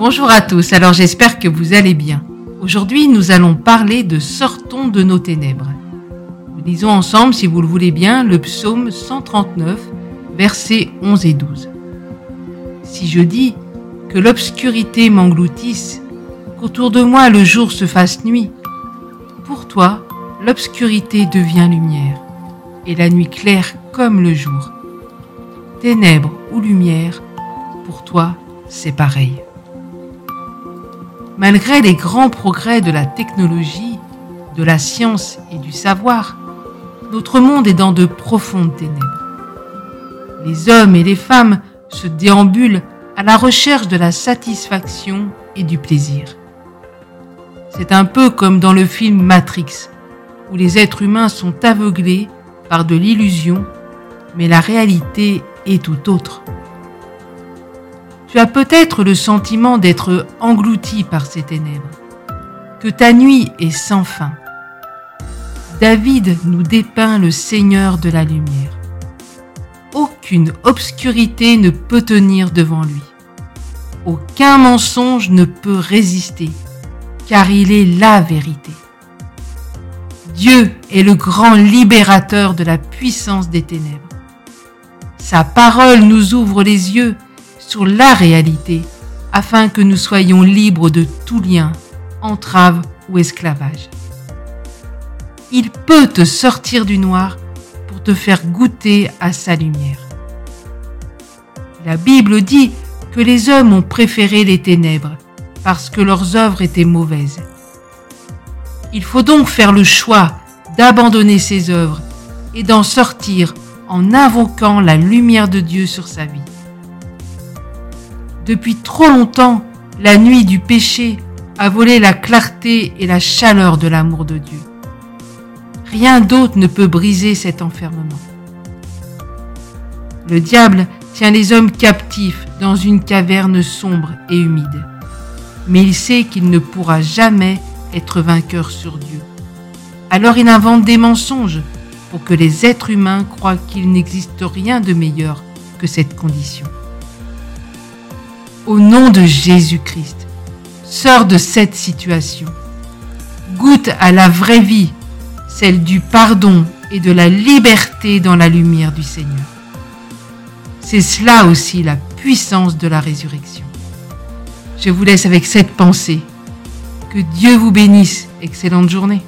Bonjour à tous, alors j'espère que vous allez bien. Aujourd'hui nous allons parler de Sortons de nos ténèbres. Lisons ensemble, si vous le voulez bien, le psaume 139, versets 11 et 12. Si je dis que l'obscurité m'engloutisse, qu'autour de moi le jour se fasse nuit, pour toi l'obscurité devient lumière, et la nuit claire comme le jour. Ténèbres ou lumière, pour toi c'est pareil. Malgré les grands progrès de la technologie, de la science et du savoir, notre monde est dans de profondes ténèbres. Les hommes et les femmes se déambulent à la recherche de la satisfaction et du plaisir. C'est un peu comme dans le film Matrix, où les êtres humains sont aveuglés par de l'illusion, mais la réalité est tout autre. Tu as peut-être le sentiment d'être englouti par ces ténèbres, que ta nuit est sans fin. David nous dépeint le Seigneur de la lumière. Aucune obscurité ne peut tenir devant lui. Aucun mensonge ne peut résister, car il est la vérité. Dieu est le grand libérateur de la puissance des ténèbres. Sa parole nous ouvre les yeux sur la réalité afin que nous soyons libres de tout lien, entrave ou esclavage. Il peut te sortir du noir pour te faire goûter à sa lumière. La Bible dit que les hommes ont préféré les ténèbres parce que leurs œuvres étaient mauvaises. Il faut donc faire le choix d'abandonner ces œuvres et d'en sortir en invoquant la lumière de Dieu sur sa vie. Depuis trop longtemps, la nuit du péché a volé la clarté et la chaleur de l'amour de Dieu. Rien d'autre ne peut briser cet enfermement. Le diable tient les hommes captifs dans une caverne sombre et humide, mais il sait qu'il ne pourra jamais être vainqueur sur Dieu. Alors il invente des mensonges pour que les êtres humains croient qu'il n'existe rien de meilleur que cette condition au nom de Jésus-Christ. Sors de cette situation. Goûte à la vraie vie, celle du pardon et de la liberté dans la lumière du Seigneur. C'est cela aussi la puissance de la résurrection. Je vous laisse avec cette pensée. Que Dieu vous bénisse. Excellente journée.